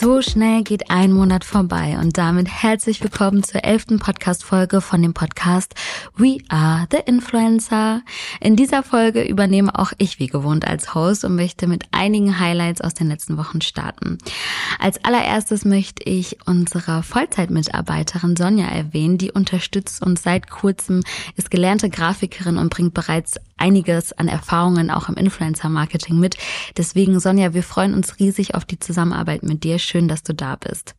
So schnell geht ein Monat vorbei und damit herzlich willkommen zur elften Podcast-Folge von dem Podcast We Are the Influencer. In dieser Folge übernehme auch ich wie gewohnt als Host und möchte mit einigen Highlights aus den letzten Wochen starten. Als allererstes möchte ich unsere Vollzeitmitarbeiterin Sonja erwähnen, die unterstützt uns seit kurzem, ist gelernte Grafikerin und bringt bereits einiges an Erfahrungen auch im Influencer-Marketing mit. Deswegen, Sonja, wir freuen uns riesig auf die Zusammenarbeit mit dir. Schön, dass du da bist.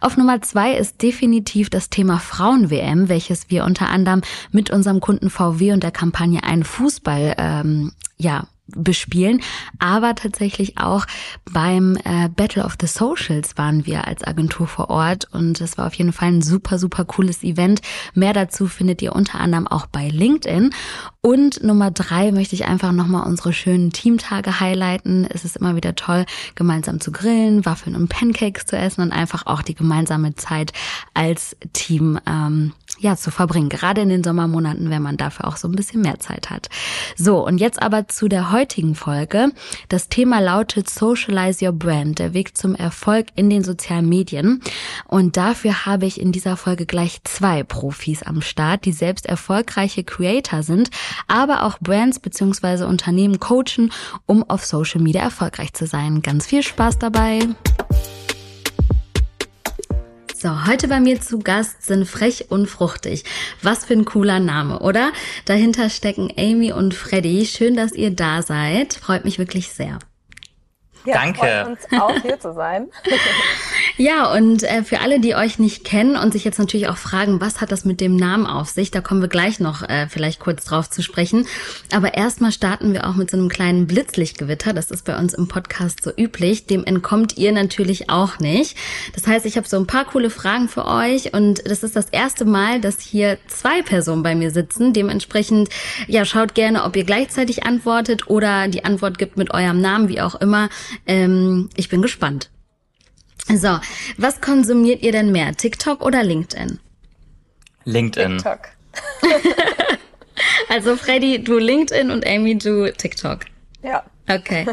Auf Nummer zwei ist definitiv das Thema Frauen-WM, welches wir unter anderem mit unserem Kunden VW und der Kampagne Ein Fußball ähm, ja bespielen, aber tatsächlich auch beim äh, Battle of the Socials waren wir als Agentur vor Ort und es war auf jeden Fall ein super, super cooles Event. Mehr dazu findet ihr unter anderem auch bei LinkedIn. Und Nummer drei möchte ich einfach nochmal unsere schönen Teamtage highlighten. Es ist immer wieder toll, gemeinsam zu grillen, Waffeln und Pancakes zu essen und einfach auch die gemeinsame Zeit als Team ähm, ja zu verbringen. Gerade in den Sommermonaten, wenn man dafür auch so ein bisschen mehr Zeit hat. So, und jetzt aber zu der heutigen Folge. Das Thema lautet Socialize Your Brand, der Weg zum Erfolg in den sozialen Medien. Und dafür habe ich in dieser Folge gleich zwei Profis am Start, die selbst erfolgreiche Creator sind, aber auch Brands beziehungsweise Unternehmen coachen, um auf Social Media erfolgreich zu sein. Ganz viel Spaß dabei! So, heute bei mir zu Gast sind Frech und Fruchtig. Was für ein cooler Name, oder? Dahinter stecken Amy und Freddy. Schön, dass ihr da seid. Freut mich wirklich sehr. Ja, Danke. Freut uns auch hier zu sein. ja, und äh, für alle, die euch nicht kennen und sich jetzt natürlich auch fragen, was hat das mit dem Namen auf sich, da kommen wir gleich noch äh, vielleicht kurz drauf zu sprechen. Aber erstmal starten wir auch mit so einem kleinen Blitzlichtgewitter. Das ist bei uns im Podcast so üblich. Dem entkommt ihr natürlich auch nicht. Das heißt, ich habe so ein paar coole Fragen für euch und das ist das erste Mal, dass hier zwei Personen bei mir sitzen. Dementsprechend, ja, schaut gerne, ob ihr gleichzeitig antwortet oder die Antwort gibt mit eurem Namen, wie auch immer. Ähm, ich bin gespannt. So, was konsumiert ihr denn mehr, TikTok oder LinkedIn? LinkedIn. TikTok. also Freddy, du LinkedIn und Amy, du TikTok. Ja. Okay.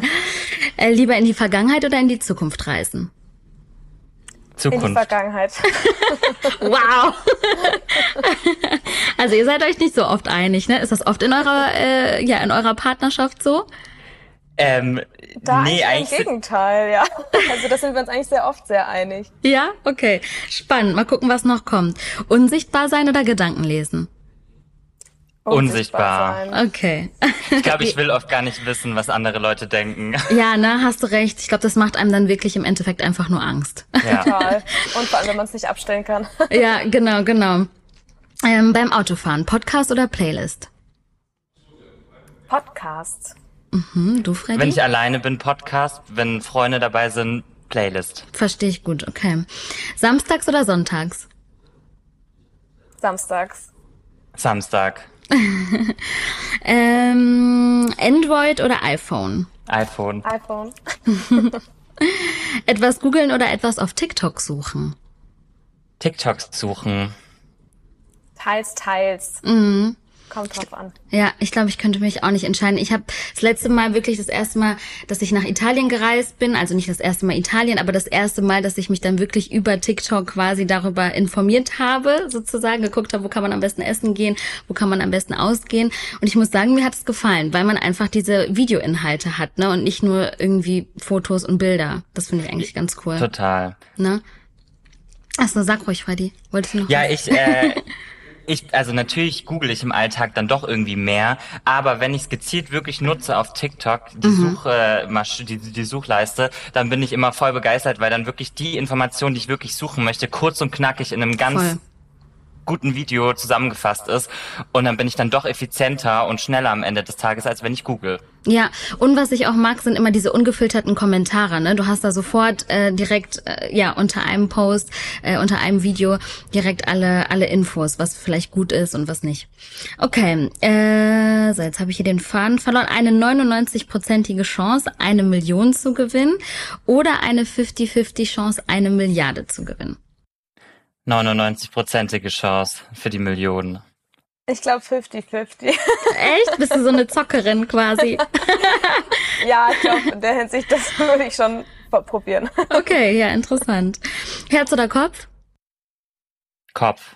Äh, lieber in die Vergangenheit oder in die Zukunft reisen? Zukunft. In die Vergangenheit. wow. also ihr seid euch nicht so oft einig, ne? Ist das oft in eurer, äh, ja, in eurer Partnerschaft so? Ähm, da nee, eigentlich im Gegenteil, ja. Also das sind wir uns eigentlich sehr oft sehr einig. Ja, okay. Spannend. Mal gucken, was noch kommt. Unsichtbar sein oder Gedanken lesen? Unsichtbar. Unsichtbar okay. Ich glaube, ich will oft gar nicht wissen, was andere Leute denken. Ja, ne, hast du recht. Ich glaube, das macht einem dann wirklich im Endeffekt einfach nur Angst. Ja. Total. Und vor allem, wenn man es nicht abstellen kann. Ja, genau, genau. Ähm, beim Autofahren, Podcast oder Playlist? Podcast. Mhm, du, Freddy? Wenn ich alleine bin, Podcast. Wenn Freunde dabei sind, Playlist. Verstehe ich gut, okay. Samstags oder sonntags? Samstags. Samstag. ähm, Android oder iPhone? iPhone. iPhone. etwas googeln oder etwas auf TikTok suchen? TikToks suchen. Teils, teils. Mhm. Kommt drauf an. Ja, ich glaube, ich könnte mich auch nicht entscheiden. Ich habe das letzte Mal wirklich das erste Mal, dass ich nach Italien gereist bin, also nicht das erste Mal Italien, aber das erste Mal, dass ich mich dann wirklich über TikTok quasi darüber informiert habe, sozusagen geguckt habe, wo kann man am besten essen gehen, wo kann man am besten ausgehen. Und ich muss sagen, mir hat es gefallen, weil man einfach diese Videoinhalte hat, ne, und nicht nur irgendwie Fotos und Bilder. Das finde ich eigentlich ganz cool. Total. Ne? Achso, sag ruhig, Freddy. Wolltest du noch? Ja, ich. Äh, ich, also natürlich google ich im Alltag dann doch irgendwie mehr, aber wenn ich es gezielt wirklich nutze auf TikTok, die mhm. Suche, die, die Suchleiste, dann bin ich immer voll begeistert, weil dann wirklich die Informationen, die ich wirklich suchen möchte, kurz und knackig in einem ganz voll guten Video zusammengefasst ist. Und dann bin ich dann doch effizienter und schneller am Ende des Tages, als wenn ich google. Ja, und was ich auch mag, sind immer diese ungefilterten Kommentare. Ne? Du hast da sofort äh, direkt, äh, ja, unter einem Post, äh, unter einem Video direkt alle alle Infos, was vielleicht gut ist und was nicht. Okay, äh, so jetzt habe ich hier den Faden verloren. Eine 99-prozentige Chance, eine Million zu gewinnen oder eine 50-50 Chance, eine Milliarde zu gewinnen. 99-prozentige Chance für die Millionen. Ich glaube 50-50. Echt? Bist du so eine Zockerin quasi? ja, ich glaube, in der Hinsicht, das würde ich schon probieren. Okay, ja, interessant. Herz oder Kopf? Kopf.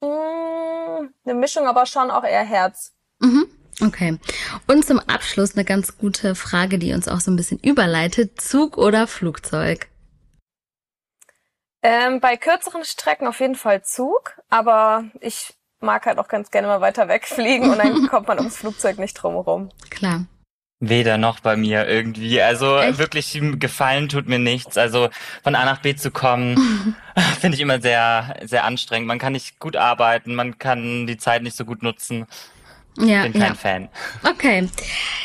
Mm, eine Mischung, aber schon auch eher Herz. Mhm. Okay. Und zum Abschluss eine ganz gute Frage, die uns auch so ein bisschen überleitet. Zug oder Flugzeug? Ähm, bei kürzeren Strecken auf jeden Fall Zug, aber ich mag halt auch ganz gerne mal weiter wegfliegen und dann kommt man ums Flugzeug nicht drumherum. Klar. Weder noch bei mir irgendwie. Also Echt? wirklich gefallen tut mir nichts. Also von A nach B zu kommen, finde ich immer sehr, sehr anstrengend. Man kann nicht gut arbeiten, man kann die Zeit nicht so gut nutzen. Ja, Bin kein ja. Fan. Okay.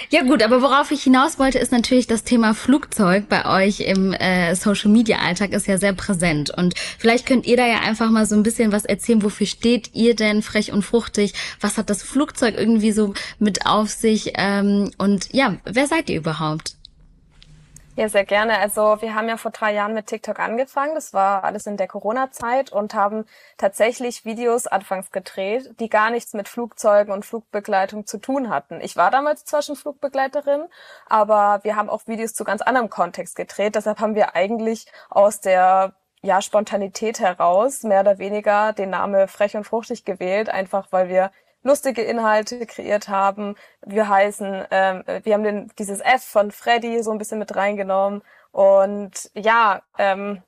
Ja gut, aber worauf ich hinaus wollte, ist natürlich das Thema Flugzeug bei euch im äh, Social Media Alltag ist ja sehr präsent. Und vielleicht könnt ihr da ja einfach mal so ein bisschen was erzählen. Wofür steht ihr denn frech und fruchtig? Was hat das Flugzeug irgendwie so mit auf sich? Ähm, und ja, wer seid ihr überhaupt? Ja, sehr gerne. Also wir haben ja vor drei Jahren mit TikTok angefangen. Das war alles in der Corona-Zeit und haben tatsächlich Videos anfangs gedreht, die gar nichts mit Flugzeugen und Flugbegleitung zu tun hatten. Ich war damals zwar schon Flugbegleiterin, aber wir haben auch Videos zu ganz anderem Kontext gedreht. Deshalb haben wir eigentlich aus der ja, Spontanität heraus mehr oder weniger den Namen Frech und Fruchtig gewählt, einfach weil wir lustige Inhalte kreiert haben. Wir heißen, ähm, wir haben den, dieses F von Freddy so ein bisschen mit reingenommen. Und ja, ähm,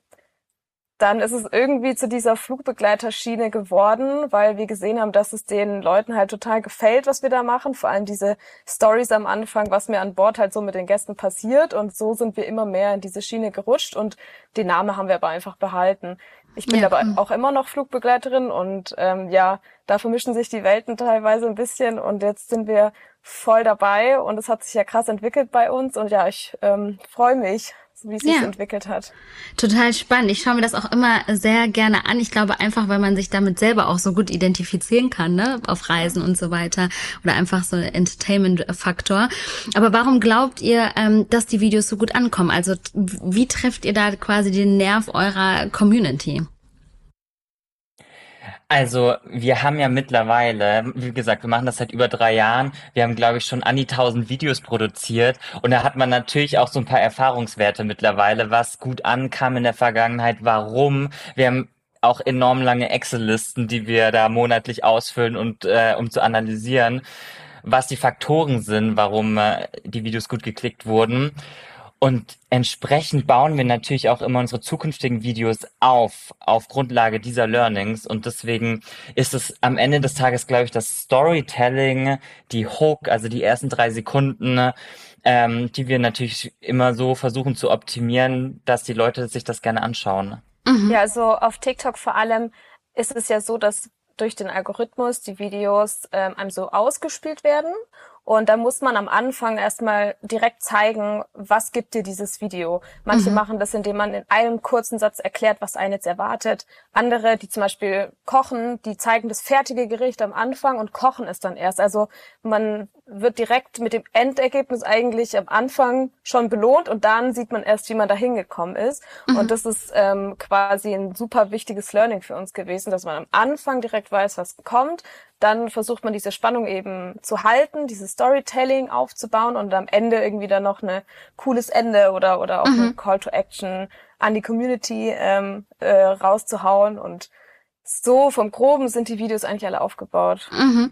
dann ist es irgendwie zu dieser Flugbegleiterschiene geworden, weil wir gesehen haben, dass es den Leuten halt total gefällt, was wir da machen. Vor allem diese Stories am Anfang, was mir an Bord halt so mit den Gästen passiert. Und so sind wir immer mehr in diese Schiene gerutscht und den Namen haben wir aber einfach behalten. Ich bin Ja, aber hm. auch immer noch Flugbegleiterin und ähm, ja, da vermischen sich die Welten teilweise ein bisschen und jetzt sind wir voll dabei und es hat sich ja krass entwickelt bei uns und ja, ich ähm, freue mich, wie sich Ja. entwickelt hat. Total spannend. Ich schaue mir das auch immer sehr gerne an. Ich glaube einfach, weil man sich damit selber auch so gut identifizieren kann, ne, auf Reisen und so weiter oder einfach so Entertainment-Faktor. Aber warum glaubt ihr, ähm, dass die Videos so gut ankommen? Also wie trefft ihr da quasi den Nerv eurer Community? Also, wir haben ja mittlerweile, wie gesagt, wir machen das seit über drei Jahren. Wir haben, glaube ich, schon an die tausend Videos produziert. Und da hat man natürlich auch so ein paar Erfahrungswerte mittlerweile, was gut ankam in der Vergangenheit, warum. Wir haben auch enorm lange Excel-Listen, die wir da monatlich ausfüllen und äh, um zu analysieren, was die Faktoren sind, warum äh, die Videos gut geklickt wurden. Und entsprechend bauen wir natürlich auch immer unsere zukünftigen Videos auf, auf Grundlage dieser Learnings. Und deswegen ist es am Ende des Tages, glaube ich, das Storytelling, die Hook, also die ersten drei Sekunden, ähm, die wir natürlich immer so versuchen zu optimieren, dass die Leute sich das gerne anschauen. Ja, also auf TikTok vor allem ist es ja so, dass durch den Algorithmus die Videos ähm, einem so ausgespielt werden. Und da muss man am Anfang erstmal direkt zeigen, was gibt dir dieses Video. Manche machen das, indem man in einem kurzen Satz erklärt, was einen jetzt erwartet. Andere, die zum Beispiel kochen, die zeigen das fertige Gericht am Anfang und kochen es dann erst. Also man wird direkt mit dem Endergebnis eigentlich am Anfang schon belohnt und dann sieht man erst, wie man da hingekommen ist. Und das ist ähm, quasi ein super wichtiges Learning für uns gewesen, dass man am Anfang direkt weiß, was kommt. Dann versucht man diese Spannung eben zu halten, dieses Storytelling aufzubauen und am Ende irgendwie dann noch ein cooles Ende oder oder auch ein Call to Action an die Community ähm, äh, rauszuhauen und so vom Groben sind die Videos eigentlich alle aufgebaut. Mhm.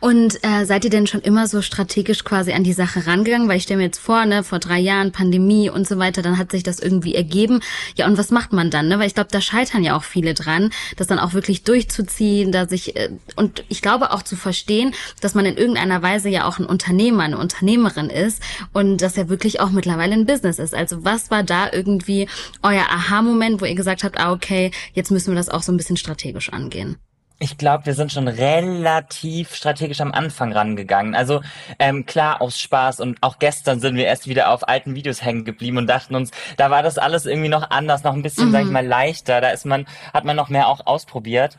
Und äh, seid ihr denn schon immer so strategisch quasi an die Sache rangegangen? Weil ich stelle mir jetzt vor, ne, vor drei Jahren Pandemie und so weiter, dann hat sich das irgendwie ergeben. Ja, und was macht man dann? Ne? Weil ich glaube, da scheitern ja auch viele dran, das dann auch wirklich durchzuziehen, da sich äh, und ich glaube auch zu verstehen, dass man in irgendeiner Weise ja auch ein Unternehmer, eine Unternehmerin ist und dass ja wirklich auch mittlerweile ein Business ist. Also was war da irgendwie euer Aha-Moment, wo ihr gesagt habt, ah okay, jetzt müssen wir das auch so ein bisschen strategisch angehen? Ich glaube, wir sind schon relativ strategisch am Anfang rangegangen. Also ähm, klar aus Spaß und auch gestern sind wir erst wieder auf alten Videos hängen geblieben und dachten uns, da war das alles irgendwie noch anders, noch ein bisschen, sag ich mal, leichter. Da ist man, hat man noch mehr auch ausprobiert.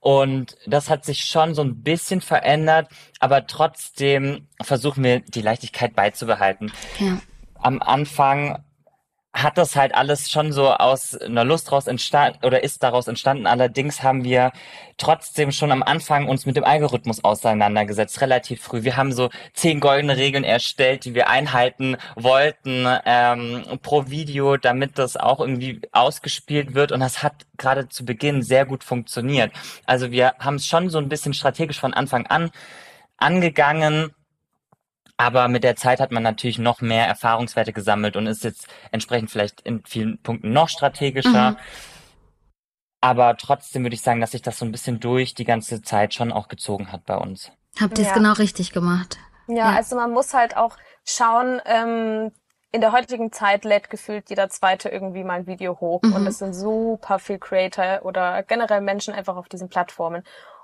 Und das hat sich schon so ein bisschen verändert, aber trotzdem versuchen wir die Leichtigkeit beizubehalten. Ja. Am Anfang hat das halt alles schon so aus einer Lust raus entstanden oder ist daraus entstanden. Allerdings haben wir trotzdem schon am Anfang uns mit dem Algorithmus auseinandergesetzt, relativ früh. Wir haben so zehn goldene Regeln erstellt, die wir einhalten wollten ähm, pro Video, damit das auch irgendwie ausgespielt wird. Und das hat gerade zu Beginn sehr gut funktioniert. Also wir haben es schon so ein bisschen strategisch von Anfang an angegangen aber mit der Zeit hat man natürlich noch mehr Erfahrungswerte gesammelt und ist jetzt entsprechend vielleicht in vielen Punkten noch strategischer. Mhm. Aber trotzdem würde ich sagen, dass sich das so ein bisschen durch die ganze Zeit schon auch gezogen hat bei uns. Habt ihr es ja. genau richtig gemacht? Ja, ja, also man muss halt auch schauen, ähm, in der heutigen Zeit lädt gefühlt jeder zweite irgendwie mal ein Video hoch mhm. und es sind super viel Creator oder generell Menschen einfach auf diesen Plattformen.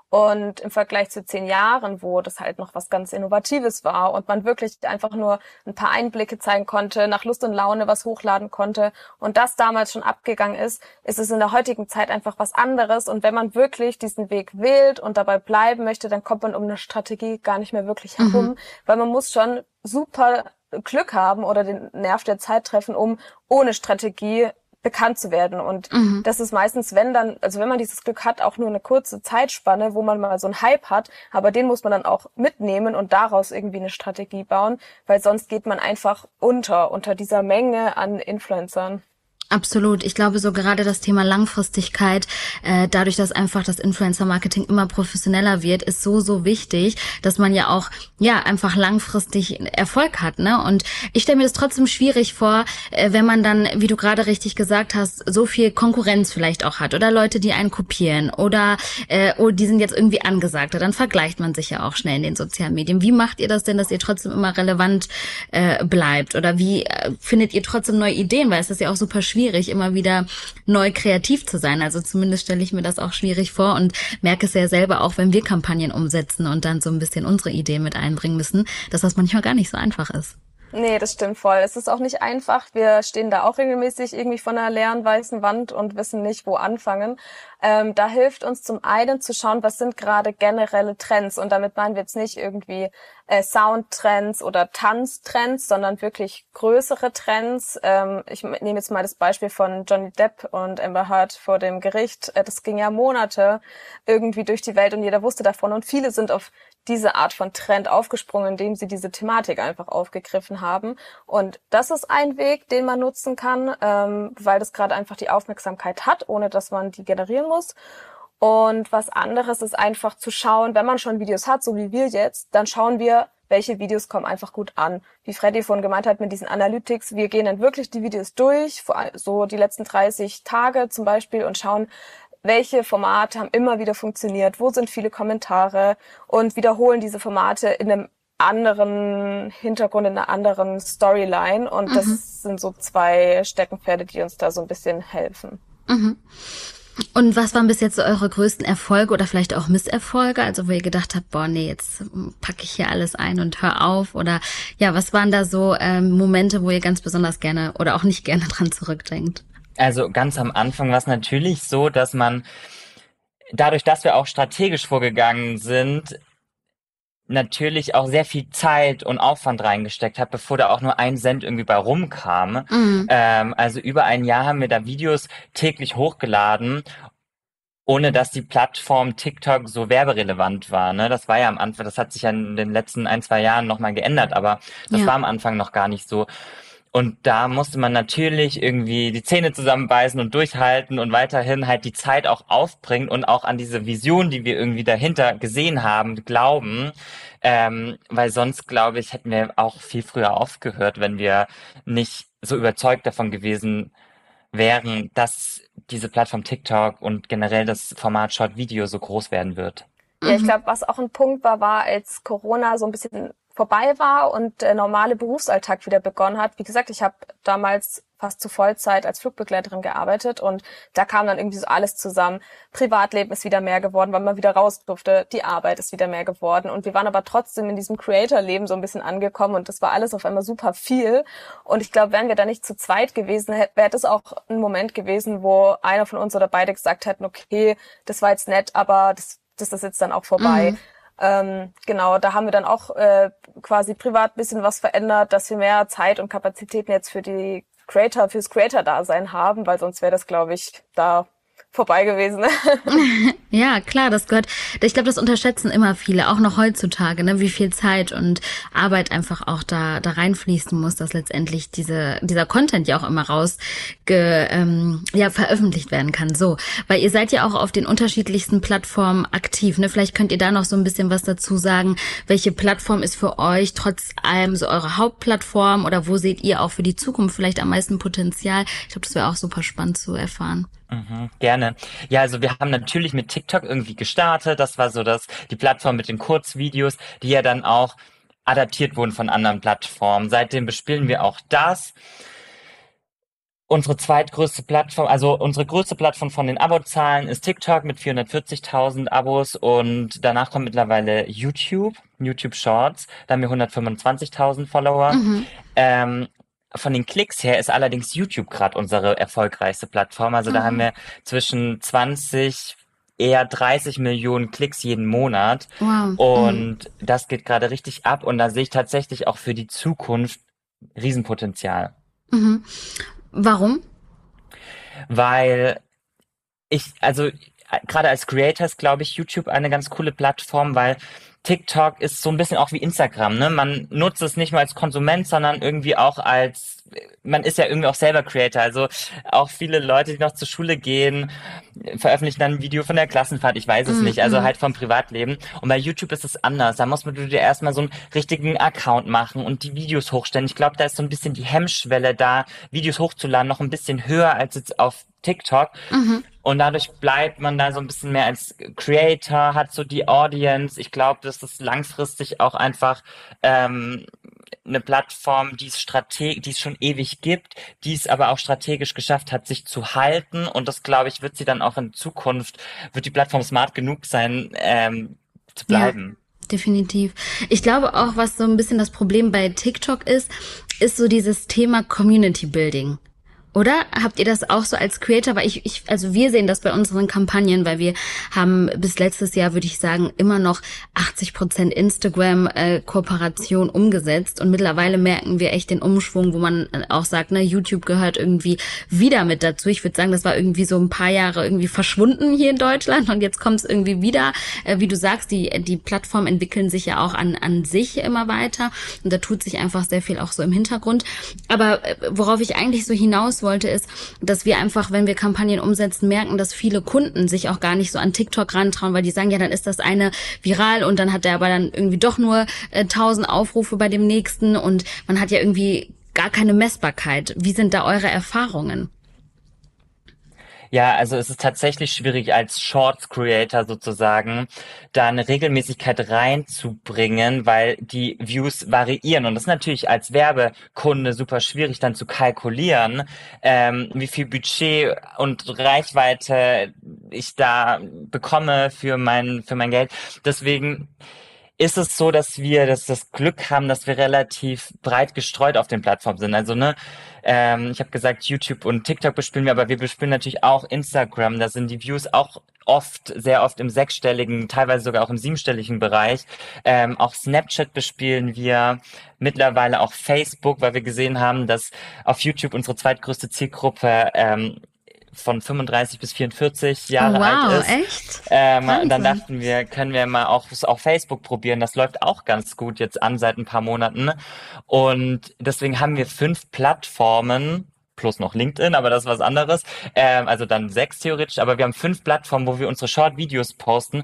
Und im Vergleich zu zehn Jahren, wo das halt noch was ganz Innovatives war und man wirklich einfach nur ein paar Einblicke zeigen konnte, nach Lust und Laune was hochladen konnte und das damals schon abgegangen ist, ist es in der heutigen Zeit einfach was anderes. Und wenn man wirklich diesen Weg wählt und dabei bleiben möchte, dann kommt man um eine Strategie gar nicht mehr wirklich herum, mhm. weil man muss schon super Glück haben oder den Nerv der Zeit treffen, um ohne Strategie bekannt zu werden. Und mhm. das ist meistens, wenn dann, also wenn man dieses Glück hat, auch nur eine kurze Zeitspanne, wo man mal so einen Hype hat, aber den muss man dann auch mitnehmen und daraus irgendwie eine Strategie bauen, weil sonst geht man einfach unter, unter dieser Menge an Influencern. Absolut. Ich glaube, so gerade das Thema Langfristigkeit, äh, dadurch, dass einfach das Influencer-Marketing immer professioneller wird, ist so, so wichtig, dass man ja auch, ja, einfach langfristig Erfolg hat, ne? Und ich stelle mir das trotzdem schwierig vor, äh, wenn man dann, wie du gerade richtig gesagt hast, so viel Konkurrenz vielleicht auch hat oder Leute, die einen kopieren oder, äh, oh, die sind jetzt irgendwie angesagter, dann vergleicht man sich ja auch schnell in den sozialen Medien. Wie macht ihr das denn, dass ihr trotzdem immer relevant äh, bleibt? Oder wie äh, findet ihr trotzdem neue Ideen? Weil es ist ja auch super schwierig schwierig, immer wieder neu kreativ zu sein. Also zumindest stelle ich mir das auch schwierig vor und merke es ja selber auch, wenn wir Kampagnen umsetzen und dann so ein bisschen unsere Idee mit einbringen müssen, dass das manchmal gar nicht so einfach ist. Nee, das stimmt voll. Es ist auch nicht einfach. Wir stehen da auch regelmäßig irgendwie von einer leeren weißen Wand und wissen nicht, wo anfangen. Ähm, da hilft uns zum einen zu schauen, was sind gerade generelle Trends. Und damit meinen wir jetzt nicht irgendwie äh, Soundtrends oder Tanztrends, sondern wirklich größere Trends. Ähm, ich nehme jetzt mal das Beispiel von Johnny Depp und Amber Heard vor dem Gericht. Äh, das ging ja Monate irgendwie durch die Welt und jeder wusste davon. Und viele sind auf diese Art von Trend aufgesprungen, indem sie diese Thematik einfach aufgegriffen haben. Und das ist ein Weg, den man nutzen kann, ähm, weil das gerade einfach die Aufmerksamkeit hat, ohne dass man die generieren muss. Und was anderes ist einfach zu schauen, wenn man schon Videos hat, so wie wir jetzt, dann schauen wir, welche Videos kommen einfach gut an. Wie Freddy vorhin gemeint hat mit diesen Analytics, wir gehen dann wirklich die Videos durch, so die letzten 30 Tage zum Beispiel und schauen, welche Formate haben immer wieder funktioniert, wo sind viele Kommentare und wiederholen diese Formate in einem anderen Hintergrund, in einer anderen Storyline. Und mhm. das sind so zwei Steckenpferde, die uns da so ein bisschen helfen. Mhm. Und was waren bis jetzt so eure größten Erfolge oder vielleicht auch Misserfolge? Also wo ihr gedacht habt, boah, nee, jetzt packe ich hier alles ein und hör auf. Oder ja, was waren da so ähm, Momente, wo ihr ganz besonders gerne oder auch nicht gerne dran zurückdenkt? Also ganz am Anfang war es natürlich so, dass man dadurch, dass wir auch strategisch vorgegangen sind, natürlich auch sehr viel Zeit und Aufwand reingesteckt hat, bevor da auch nur ein Cent irgendwie bei rumkam. Mhm. Ähm, also über ein Jahr haben wir da Videos täglich hochgeladen ohne dass die Plattform TikTok so werberelevant war. Ne? Das war ja am Anfang, das hat sich ja in den letzten ein, zwei Jahren nochmal geändert, aber das ja. war am Anfang noch gar nicht so. Und da musste man natürlich irgendwie die Zähne zusammenbeißen und durchhalten und weiterhin halt die Zeit auch aufbringen und auch an diese Vision, die wir irgendwie dahinter gesehen haben, glauben. Ähm, weil sonst, glaube ich, hätten wir auch viel früher aufgehört, wenn wir nicht so überzeugt davon gewesen wären, dass diese Plattform TikTok und generell das Format Short Video so groß werden wird. Ja, ich mhm. glaube, was auch ein Punkt war, war, als Corona so ein bisschen vorbei war und der normale Berufsalltag wieder begonnen hat. Wie gesagt, ich habe damals fast zu Vollzeit als Flugbegleiterin gearbeitet und da kam dann irgendwie so alles zusammen. Privatleben ist wieder mehr geworden, weil man wieder raus durfte. Die Arbeit ist wieder mehr geworden und wir waren aber trotzdem in diesem Creator-Leben so ein bisschen angekommen und das war alles auf einmal super viel. Und ich glaube, wären wir da nicht zu zweit gewesen, wäre das auch ein Moment gewesen, wo einer von uns oder beide gesagt hätten, okay, das war jetzt nett, aber das, das ist jetzt dann auch vorbei. Mhm. Ähm, genau, da haben wir dann auch äh, quasi privat bisschen was verändert, dass wir mehr Zeit und Kapazitäten jetzt für die Creator fürs Creator-Dasein haben, weil sonst wäre das, glaube ich, da vorbei gewesen. ja, klar, das gehört. Ich glaube, das unterschätzen immer viele, auch noch heutzutage, ne, wie viel Zeit und Arbeit einfach auch da da reinfließen muss, dass letztendlich diese dieser Content ja auch immer raus ge, ähm, ja veröffentlicht werden kann. So, weil ihr seid ja auch auf den unterschiedlichsten Plattformen aktiv. Ne, vielleicht könnt ihr da noch so ein bisschen was dazu sagen. Welche Plattform ist für euch trotz allem so eure Hauptplattform oder wo seht ihr auch für die Zukunft vielleicht am meisten Potenzial? Ich glaube, das wäre auch super spannend zu erfahren. Mhm, gerne. Ja, also wir haben natürlich mit TikTok irgendwie gestartet. Das war so das, die Plattform mit den Kurzvideos, die ja dann auch adaptiert wurden von anderen Plattformen. Seitdem bespielen wir auch das. Unsere zweitgrößte Plattform, also unsere größte Plattform von den Abozahlen ist TikTok mit 440.000 Abos und danach kommt mittlerweile YouTube, YouTube Shorts, da haben wir 125.000 Follower. Mhm. Ähm, von den Klicks her ist allerdings YouTube gerade unsere erfolgreichste Plattform. Also mhm. da haben wir zwischen 20 eher 30 Millionen Klicks jeden Monat. Wow. Und mhm. das geht gerade richtig ab. Und da sehe ich tatsächlich auch für die Zukunft Riesenpotenzial. Mhm. Warum? Weil ich, also gerade als Creators glaube ich YouTube eine ganz coole Plattform, weil TikTok ist so ein bisschen auch wie Instagram, ne? Man nutzt es nicht nur als Konsument, sondern irgendwie auch als, man ist ja irgendwie auch selber Creator. Also auch viele Leute, die noch zur Schule gehen, veröffentlichen dann ein Video von der Klassenfahrt, ich weiß es mhm. nicht, also mhm. halt vom Privatleben. Und bei YouTube ist es anders. Da muss man dir erstmal so einen richtigen Account machen und die Videos hochstellen. Ich glaube, da ist so ein bisschen die Hemmschwelle da, Videos hochzuladen, noch ein bisschen höher als jetzt auf TikTok. Mhm. Und dadurch bleibt man da so ein bisschen mehr als Creator, hat so die Audience. Ich glaube, das ist langfristig auch einfach ähm, eine Plattform, die es strategisch, die es schon ewig gibt, die es aber auch strategisch geschafft hat, sich zu halten. Und das, glaube ich, wird sie dann auch in Zukunft, wird die Plattform smart genug sein, ähm, zu bleiben. Ja, definitiv. Ich glaube auch, was so ein bisschen das Problem bei TikTok ist, ist so dieses Thema Community Building. Oder habt ihr das auch so als Creator? Weil ich, ich, also wir sehen das bei unseren Kampagnen, weil wir haben bis letztes Jahr, würde ich sagen, immer noch 80 Prozent Instagram-Kooperation äh, umgesetzt und mittlerweile merken wir echt den Umschwung, wo man auch sagt, ne, YouTube gehört irgendwie wieder mit dazu. Ich würde sagen, das war irgendwie so ein paar Jahre irgendwie verschwunden hier in Deutschland und jetzt kommt es irgendwie wieder. Äh, wie du sagst, die die Plattformen entwickeln sich ja auch an an sich immer weiter und da tut sich einfach sehr viel auch so im Hintergrund. Aber äh, worauf ich eigentlich so hinaus wollte, ist, dass wir einfach, wenn wir Kampagnen umsetzen, merken, dass viele Kunden sich auch gar nicht so an TikTok rantrauen, weil die sagen, ja, dann ist das eine viral und dann hat der aber dann irgendwie doch nur äh, 1000 Aufrufe bei dem nächsten und man hat ja irgendwie gar keine Messbarkeit. Wie sind da eure Erfahrungen? Ja, also es ist tatsächlich schwierig als Shorts Creator sozusagen da eine Regelmäßigkeit reinzubringen, weil die Views variieren und das ist natürlich als Werbekunde super schwierig dann zu kalkulieren, ähm, wie viel Budget und Reichweite ich da bekomme für mein für mein Geld. Deswegen ist es so, dass wir das, das Glück haben, dass wir relativ breit gestreut auf den Plattformen sind. Also ne, ähm, ich habe gesagt, YouTube und TikTok bespielen wir, aber wir bespielen natürlich auch Instagram. Da sind die Views auch oft, sehr oft im sechsstelligen, teilweise sogar auch im siebenstelligen Bereich. Ähm, auch Snapchat bespielen wir, mittlerweile auch Facebook, weil wir gesehen haben, dass auf YouTube unsere zweitgrößte Zielgruppe ähm, von 35 bis 44 Jahre oh, wow, alt ist. Echt? Ähm, dann dachten wir, können wir mal auch auf Facebook probieren. Das läuft auch ganz gut jetzt an seit ein paar Monaten. Und deswegen haben wir fünf Plattformen, plus noch LinkedIn, aber das ist was anderes. Ähm, also dann sechs theoretisch, aber wir haben fünf Plattformen, wo wir unsere Short-Videos posten.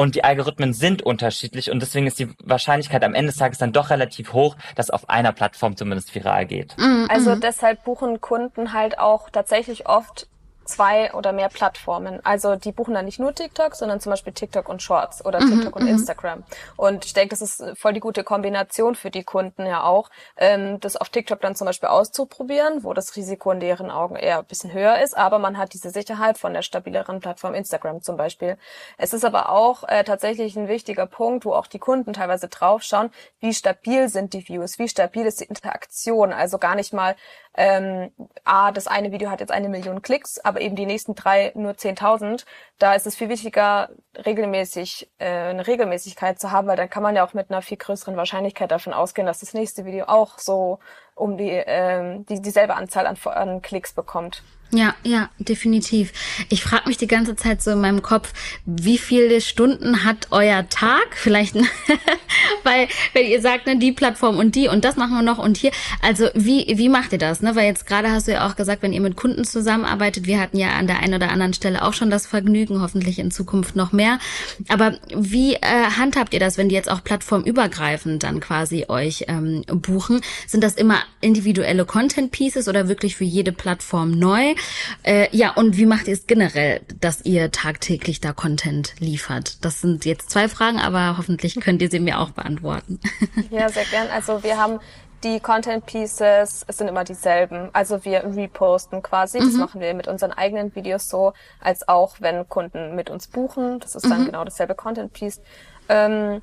Und die Algorithmen sind unterschiedlich und deswegen ist die Wahrscheinlichkeit am Ende des Tages dann doch relativ hoch, dass auf einer Plattform zumindest viral geht. Mhm, also mhm. deshalb buchen Kunden halt auch tatsächlich oft zwei oder mehr Plattformen. Also die buchen dann nicht nur TikTok, sondern zum Beispiel TikTok und Shorts oder mhm, TikTok und mhm. Instagram. Und ich denke, das ist voll die gute Kombination für die Kunden ja auch, ähm, das auf TikTok dann zum Beispiel auszuprobieren, wo das Risiko in deren Augen eher ein bisschen höher ist, aber man hat diese Sicherheit von der stabileren Plattform Instagram zum Beispiel. Es ist aber auch äh, tatsächlich ein wichtiger Punkt, wo auch die Kunden teilweise draufschauen, wie stabil sind die Views, wie stabil ist die Interaktion. Also gar nicht mal ähm, ah, das eine Video hat jetzt eine Million Klicks, aber eben die nächsten drei nur 10.000, da ist es viel wichtiger, regelmäßig äh, eine Regelmäßigkeit zu haben, weil dann kann man ja auch mit einer viel größeren Wahrscheinlichkeit davon ausgehen, dass das nächste Video auch so um die, ähm, die dieselbe Anzahl an, an Klicks bekommt. Ja, ja, definitiv. Ich frage mich die ganze Zeit so in meinem Kopf, wie viele Stunden hat euer Tag? Vielleicht, weil, wenn ihr sagt, ne, die Plattform und die und das machen wir noch und hier. Also wie, wie macht ihr das? Ne? Weil jetzt gerade hast du ja auch gesagt, wenn ihr mit Kunden zusammenarbeitet, wir hatten ja an der einen oder anderen Stelle auch schon das Vergnügen, hoffentlich in Zukunft noch mehr. Aber wie äh, handhabt ihr das, wenn die jetzt auch plattformübergreifend dann quasi euch ähm, buchen? Sind das immer individuelle Content Pieces oder wirklich für jede Plattform neu? Äh, ja, und wie macht ihr es generell, dass ihr tagtäglich da Content liefert? Das sind jetzt zwei Fragen, aber hoffentlich könnt ihr sie mir auch beantworten. Ja, sehr gern. Also wir haben die Content Pieces es sind immer dieselben. Also wir reposten quasi. Das mhm. machen wir mit unseren eigenen Videos so, als auch wenn Kunden mit uns buchen. Das ist dann mhm. genau dasselbe Content Piece. Ähm,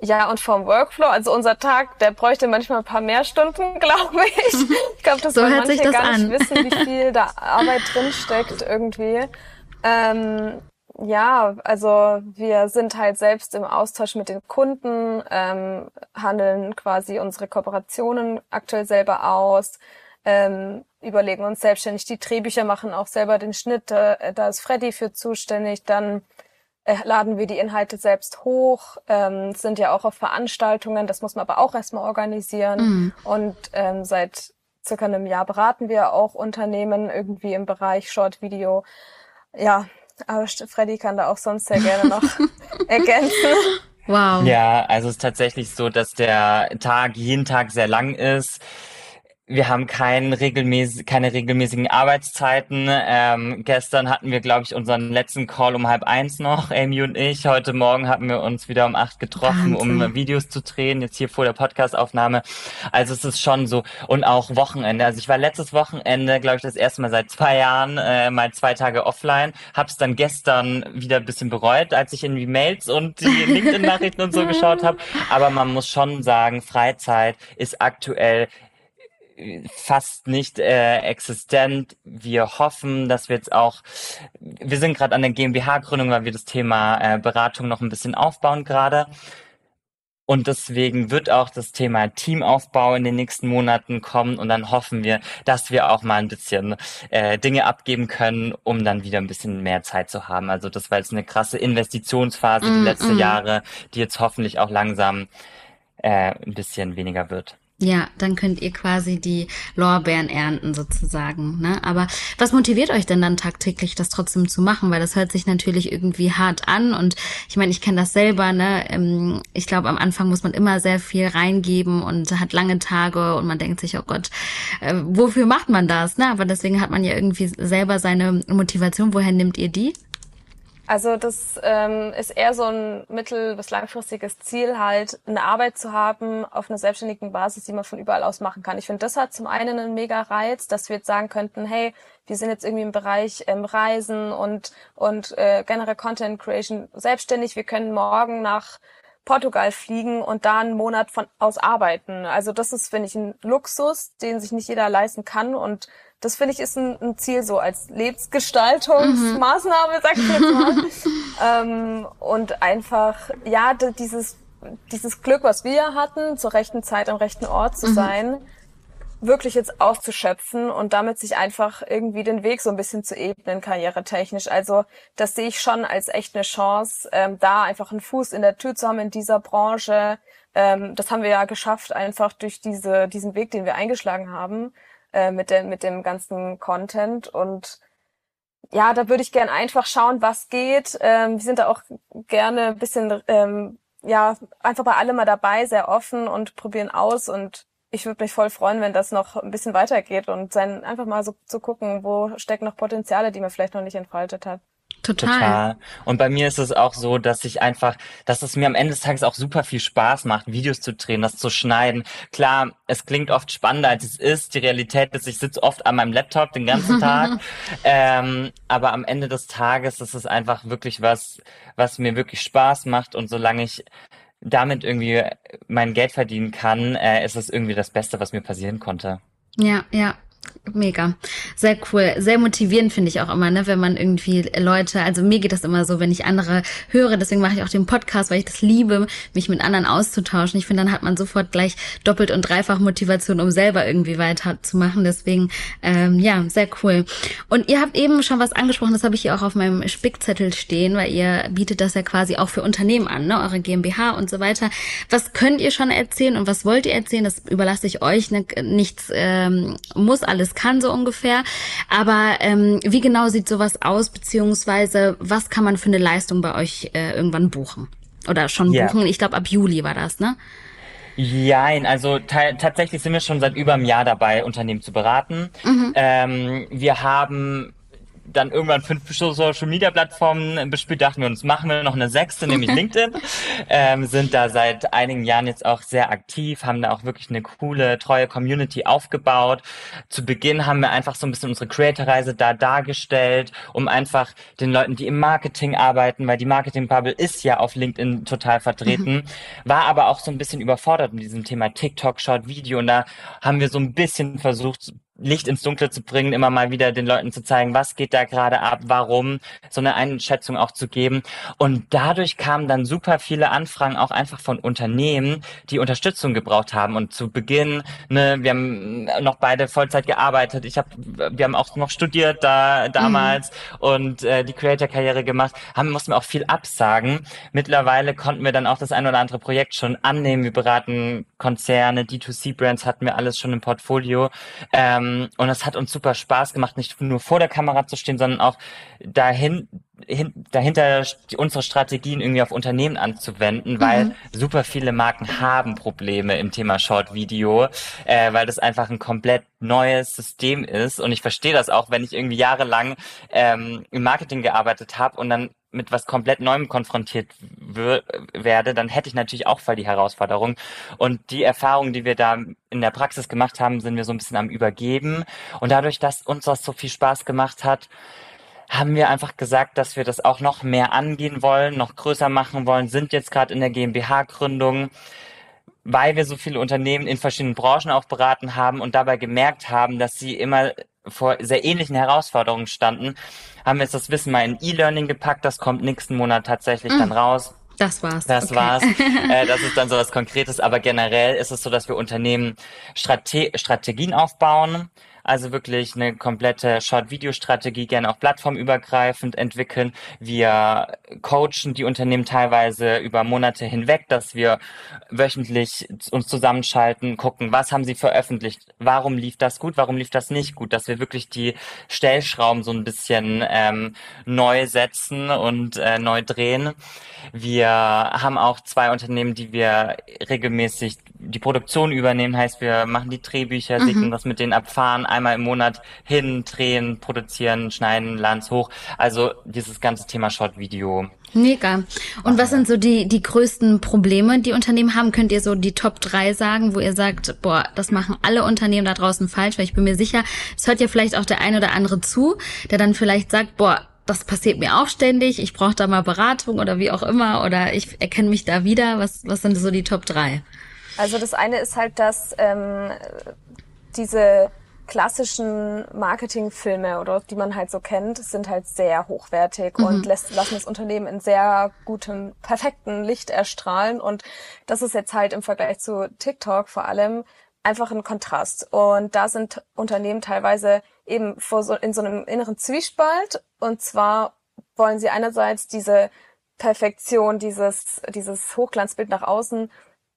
ja, und vom Workflow, also unser Tag, der bräuchte manchmal ein paar mehr Stunden, glaube ich. Ich glaube, das so wollen manche das gar an. nicht wissen, wie viel da Arbeit drin steckt irgendwie. Ähm, ja, also wir sind halt selbst im Austausch mit den Kunden, ähm, handeln quasi unsere Kooperationen aktuell selber aus, ähm, überlegen uns selbstständig die Drehbücher, machen auch selber den Schnitt, äh, da ist Freddy für zuständig, dann laden wir die Inhalte selbst hoch, ähm, sind ja auch auf Veranstaltungen, das muss man aber auch erstmal organisieren. Mhm. Und ähm, seit circa einem Jahr beraten wir auch Unternehmen irgendwie im Bereich Short Video. Ja, aber Freddy kann da auch sonst sehr gerne noch ergänzen. Wow. Ja, also es ist tatsächlich so, dass der Tag jeden Tag sehr lang ist wir haben kein regelmäßig, keine regelmäßigen Arbeitszeiten. Ähm, gestern hatten wir, glaube ich, unseren letzten Call um halb eins noch, Amy und ich. Heute Morgen hatten wir uns wieder um acht getroffen, Wahnsinn. um Videos zu drehen, jetzt hier vor der Podcastaufnahme. Also es ist schon so. Und auch Wochenende. Also ich war letztes Wochenende, glaube ich, das erste Mal seit zwei Jahren äh, mal zwei Tage offline. Hab's dann gestern wieder ein bisschen bereut, als ich in die Mails und die LinkedIn-Nachrichten und so geschaut habe. Aber man muss schon sagen, Freizeit ist aktuell fast nicht äh, existent. Wir hoffen, dass wir jetzt auch, wir sind gerade an der GmbH-Gründung, weil wir das Thema äh, Beratung noch ein bisschen aufbauen gerade. Und deswegen wird auch das Thema Teamaufbau in den nächsten Monaten kommen. Und dann hoffen wir, dass wir auch mal ein bisschen äh, Dinge abgeben können, um dann wieder ein bisschen mehr Zeit zu haben. Also das war jetzt eine krasse Investitionsphase mm, die letzten mm. Jahre, die jetzt hoffentlich auch langsam äh, ein bisschen weniger wird. Ja, dann könnt ihr quasi die Lorbeeren ernten sozusagen. Ne? Aber was motiviert euch denn dann tagtäglich, das trotzdem zu machen? Weil das hört sich natürlich irgendwie hart an und ich meine, ich kenne das selber. Ne? Ähm, ich glaube, am Anfang muss man immer sehr viel reingeben und hat lange Tage und man denkt sich, oh Gott, äh, wofür macht man das? Ne? Aber deswegen hat man ja irgendwie selber seine Motivation. Woher nimmt ihr die? Also das ähm, ist eher so ein mittel- bis langfristiges Ziel, halt eine Arbeit zu haben auf einer selbstständigen Basis, die man von überall aus machen kann. Ich finde, das hat zum einen einen mega Reiz, dass wir jetzt sagen könnten, hey, wir sind jetzt irgendwie im Bereich ähm, Reisen und, und äh, generell Content Creation selbstständig. Wir können morgen nach Portugal fliegen und da einen Monat von aus arbeiten. Also das ist, finde ich, ein Luxus, den sich nicht jeder leisten kann und das finde ich ist ein, ein, Ziel so als Lebensgestaltungsmaßnahme, mhm. sag ich jetzt mal. ähm, und einfach, ja, dieses, dieses Glück, was wir hatten, zur rechten Zeit am rechten Ort zu mhm. sein, wirklich jetzt auszuschöpfen und damit sich einfach irgendwie den Weg so ein bisschen zu ebnen, karrieretechnisch. Also das sehe ich schon als echt eine Chance, ähm, da einfach einen Fuß in der Tür zu haben in dieser Branche. Ähm, das haben wir ja geschafft, einfach durch diese, diesen Weg, den wir eingeschlagen haben. Äh, mit, dem mit dem ganzen Content und ja, da würde ich gern einfach schauen, was geht. Ähm, wir sind da auch gerne ein bisschen, ähm, ja, einfach bei allem mal dabei, sehr offen und probieren aus und ich würde mich voll freuen, wenn das noch ein bisschen weitergeht und sein, einfach mal so zu gucken, wo stecken noch Potenziale, die man vielleicht noch nicht entfaltet hat. Total. Total. Und bei mir ist es auch so, dass ich einfach, dass es mir am Ende des Tages auch super viel Spaß macht, Videos zu drehen, das zu schneiden. Klar, es klingt oft spannender, als es ist. Die Realität ist, ich sitze oft an meinem Laptop den ganzen Tag. ähm, aber am Ende des Tages ist es einfach wirklich was, was mir wirklich Spaß macht. Und solange ich damit irgendwie mein Geld verdienen kann, äh, ist es irgendwie das Beste, was mir passieren konnte. Ja, ja. Mega. Sehr cool. Sehr motivierend finde ich auch immer, ne, wenn man irgendwie Leute, also mir geht das immer so, wenn ich andere höre, deswegen mache ich auch den Podcast, weil ich das liebe, mich mit anderen auszutauschen. Ich finde, dann hat man sofort gleich doppelt und dreifach Motivation, um selber irgendwie weiterzumachen. Deswegen, ähm, ja, sehr cool. Und ihr habt eben schon was angesprochen, das habe ich hier auch auf meinem Spickzettel stehen, weil ihr bietet das ja quasi auch für Unternehmen an, ne, eure GmbH und so weiter. Was könnt ihr schon erzählen und was wollt ihr erzählen? Das überlasse ich euch. Ne? Nichts ähm, muss alles kann, so ungefähr. Aber ähm, wie genau sieht sowas aus, beziehungsweise was kann man für eine Leistung bei euch äh, irgendwann buchen? Oder schon yeah. buchen? Ich glaube, ab Juli war das, ne? Jein, also tatsächlich sind wir schon seit über einem Jahr dabei, Unternehmen zu beraten. Mhm. Ähm, wir haben dann irgendwann fünf Social Media Plattformen bespielt, dachten wir uns, machen wir noch eine sechste, nämlich LinkedIn. Ähm, sind da seit einigen Jahren jetzt auch sehr aktiv, haben da auch wirklich eine coole, treue Community aufgebaut. Zu Beginn haben wir einfach so ein bisschen unsere Creator-Reise da dargestellt, um einfach den Leuten, die im Marketing arbeiten, weil die Marketing-Bubble ist ja auf LinkedIn total vertreten, mhm. war aber auch so ein bisschen überfordert mit diesem Thema TikTok, Short Video und da haben wir so ein bisschen versucht, Licht ins Dunkle zu bringen, immer mal wieder den Leuten zu zeigen, was geht da gerade ab, warum, so eine Einschätzung auch zu geben. Und dadurch kamen dann super viele Anfragen auch einfach von Unternehmen, die Unterstützung gebraucht haben. Und zu Beginn, ne, wir haben noch beide Vollzeit gearbeitet. Ich habe, wir haben auch noch studiert da damals mhm. und äh, die Creator-Karriere gemacht, haben mussten wir auch viel absagen. Mittlerweile konnten wir dann auch das ein oder andere Projekt schon annehmen. Wir beraten Konzerne, D2C-Brands hatten wir alles schon im Portfolio. Ähm, ähm, und es hat uns super Spaß gemacht, nicht nur vor der Kamera zu stehen, sondern auch dahin, hin, dahinter unsere Strategien irgendwie auf Unternehmen anzuwenden, weil mhm. super viele Marken haben Probleme im Thema Short Video, äh, weil das einfach ein komplett neues System ist. Und ich verstehe das auch, wenn ich irgendwie jahrelang ähm, im Marketing gearbeitet habe und dann mit was komplett Neuem konfrontiert werde, dann hätte ich natürlich auch voll die Herausforderung. Und die Erfahrungen, die wir da in der Praxis gemacht haben, sind wir so ein bisschen am Übergeben. Und dadurch, dass uns das so viel Spaß gemacht hat, haben wir einfach gesagt, dass wir das auch noch mehr angehen wollen, noch größer machen wollen, sind jetzt gerade in der GmbH-Gründung, weil wir so viele Unternehmen in verschiedenen Branchen auch beraten haben und dabei gemerkt haben, dass sie immer vor sehr ähnlichen Herausforderungen standen, haben wir jetzt das Wissen mal in E-Learning gepackt. Das kommt nächsten Monat tatsächlich mm. dann raus. Das war's. Das okay. war's. äh, das ist dann so was Konkretes. Aber generell ist es so, dass wir Unternehmen Strate Strategien aufbauen, also wirklich eine komplette Short-Video-Strategie gerne auch plattformübergreifend entwickeln. Wir coachen die Unternehmen teilweise über Monate hinweg, dass wir wöchentlich uns zusammenschalten, gucken, was haben sie veröffentlicht, warum lief das gut, warum lief das nicht gut, dass wir wirklich die Stellschrauben so ein bisschen ähm, neu setzen und äh, neu drehen. Wir haben auch zwei Unternehmen, die wir regelmäßig die Produktion übernehmen, heißt wir machen die Drehbücher, mhm. segnen das mit denen abfahren, einmal im Monat hin, drehen, produzieren, schneiden, laden hoch. Also dieses ganze Thema Short-Video. Mega. Und was sind so die, die größten Probleme, die Unternehmen haben? Könnt ihr so die Top 3 sagen, wo ihr sagt, boah, das machen alle Unternehmen da draußen falsch? Weil ich bin mir sicher, es hört ja vielleicht auch der ein oder andere zu, der dann vielleicht sagt, boah, das passiert mir auch ständig, ich brauche da mal Beratung oder wie auch immer oder ich erkenne mich da wieder. Was, was sind so die Top 3? Also das eine ist halt, dass ähm, diese klassischen Marketingfilme oder die man halt so kennt, sind halt sehr hochwertig mhm. und lässt, lassen das Unternehmen in sehr gutem, perfekten Licht erstrahlen. Und das ist jetzt halt im Vergleich zu TikTok vor allem einfach ein Kontrast. Und da sind Unternehmen teilweise eben vor so, in so einem inneren Zwiespalt. Und zwar wollen sie einerseits diese Perfektion, dieses, dieses Hochglanzbild nach außen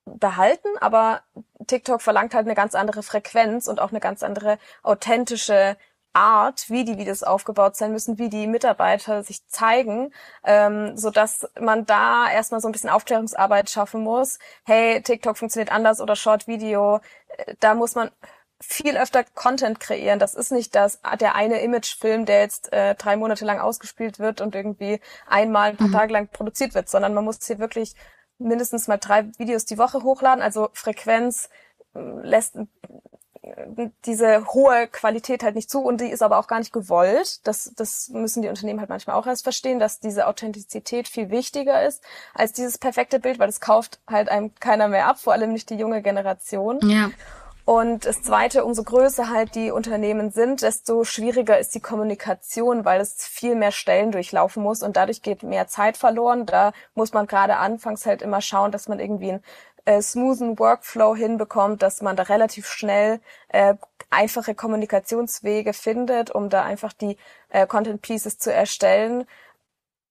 behalten, aber TikTok verlangt halt eine ganz andere Frequenz und auch eine ganz andere authentische Art, wie die Videos aufgebaut sein müssen, wie die Mitarbeiter sich zeigen, ähm, so dass man da erstmal so ein bisschen Aufklärungsarbeit schaffen muss. Hey, TikTok funktioniert anders oder Short Video. Äh, da muss man viel öfter Content kreieren. Das ist nicht das der eine Imagefilm, der jetzt äh, drei Monate lang ausgespielt wird und irgendwie einmal ein paar mhm. Tage lang produziert wird, sondern man muss hier wirklich mindestens mal drei Videos die Woche hochladen. Also Frequenz äh, lässt äh, diese hohe Qualität halt nicht zu und die ist aber auch gar nicht gewollt. Das, das müssen die Unternehmen halt manchmal auch erst verstehen, dass diese Authentizität viel wichtiger ist als dieses perfekte Bild, weil das kauft halt einem keiner mehr ab, vor allem nicht die junge Generation. Ja. Und das Zweite, umso größer halt die Unternehmen sind, desto schwieriger ist die Kommunikation, weil es viel mehr Stellen durchlaufen muss und dadurch geht mehr Zeit verloren. Da muss man gerade anfangs halt immer schauen, dass man irgendwie einen äh, smoothen Workflow hinbekommt, dass man da relativ schnell äh, einfache Kommunikationswege findet, um da einfach die äh, Content Pieces zu erstellen.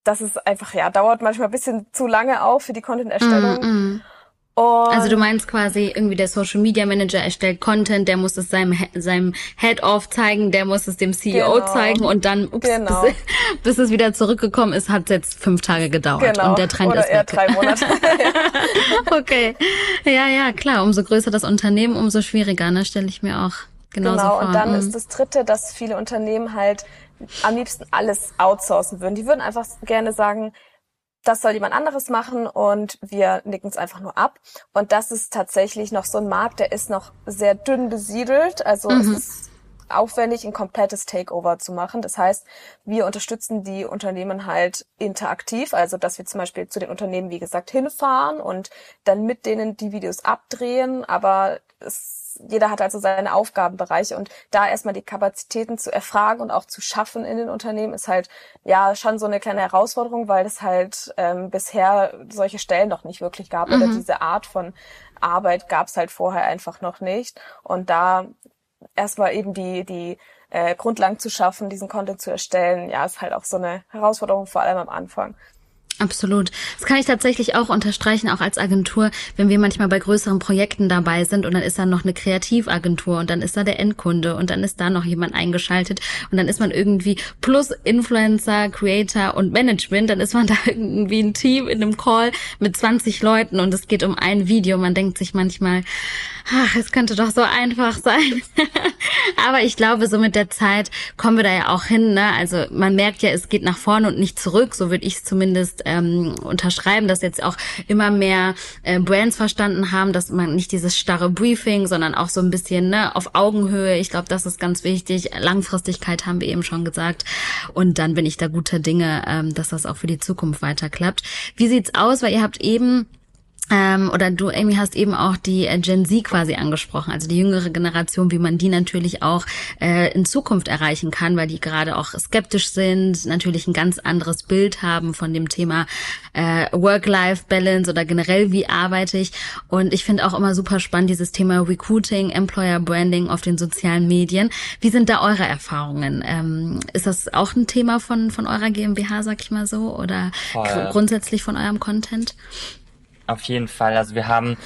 Das ist einfach, ja, dauert manchmal ein bisschen zu lange auch für die Content-Erstellung. Mm, mm. Und also du meinst quasi irgendwie der Social Media Manager erstellt Content, der muss es seinem seinem Head off zeigen, der muss es dem CEO genau. zeigen und dann ups, genau. bis, bis, es wieder zurückgekommen ist, hat es jetzt fünf Tage gedauert genau. und der Trend Oder ist eher weg. drei Monate. okay, ja ja klar, umso größer das Unternehmen, umso schwieriger, ne, stelle ich mir auch genauso genau, vor. Genau und dann mhm. ist das Dritte, dass viele Unternehmen halt am liebsten alles outsourcen würden. Die würden einfach gerne sagen, das soll jemand anderes machen und wir nicken es einfach nur ab. Und das ist tatsächlich noch so ein Markt, der ist noch sehr dünn besiedelt. Also mhm. es ist aufwendig, ein komplettes Takeover zu machen. Das heißt, wir unterstützen die Unternehmen halt interaktiv, also dass wir zum Beispiel zu den Unternehmen, wie gesagt, hinfahren und dann mit denen die Videos abdrehen, aber es jeder hat also seine Aufgabenbereiche und da erstmal die Kapazitäten zu erfragen und auch zu schaffen in den Unternehmen ist halt ja schon so eine kleine Herausforderung, weil es halt ähm, bisher solche Stellen noch nicht wirklich gab mhm. oder diese Art von Arbeit gab es halt vorher einfach noch nicht und da erstmal eben die die äh, Grundlagen zu schaffen, diesen Content zu erstellen, ja, ist halt auch so eine Herausforderung, vor allem am Anfang. Absolut. Das kann ich tatsächlich auch unterstreichen, auch als Agentur, wenn wir manchmal bei größeren Projekten dabei sind und dann ist da noch eine Kreativagentur und dann ist da der Endkunde und dann ist da noch jemand eingeschaltet und dann ist man irgendwie plus Influencer, Creator und Management, dann ist man da irgendwie ein Team in einem Call mit 20 Leuten und es geht um ein Video. Man denkt sich manchmal, ach, es könnte doch so einfach sein. Aber ich glaube, so mit der Zeit kommen wir da ja auch hin. Ne? Also man merkt ja, es geht nach vorne und nicht zurück. So würde ich es zumindest ähm, unterschreiben, dass jetzt auch immer mehr äh, Brands verstanden haben, dass man nicht dieses starre Briefing, sondern auch so ein bisschen ne, auf Augenhöhe. Ich glaube, das ist ganz wichtig. Langfristigkeit haben wir eben schon gesagt. Und dann bin ich da guter Dinge, ähm, dass das auch für die Zukunft weiter klappt. Wie sieht's aus? Weil ihr habt eben ähm, oder du, Amy, hast eben auch die äh, Gen Z quasi angesprochen, also die jüngere Generation, wie man die natürlich auch äh, in Zukunft erreichen kann, weil die gerade auch skeptisch sind, natürlich ein ganz anderes Bild haben von dem Thema äh, Work-Life-Balance oder generell, wie arbeite ich. Und ich finde auch immer super spannend dieses Thema Recruiting, Employer Branding auf den sozialen Medien. Wie sind da eure Erfahrungen? Ähm, ist das auch ein Thema von, von eurer GmbH, sag ich mal so, oder Voll. grundsätzlich von eurem Content? Auf jeden Fall. Also wir haben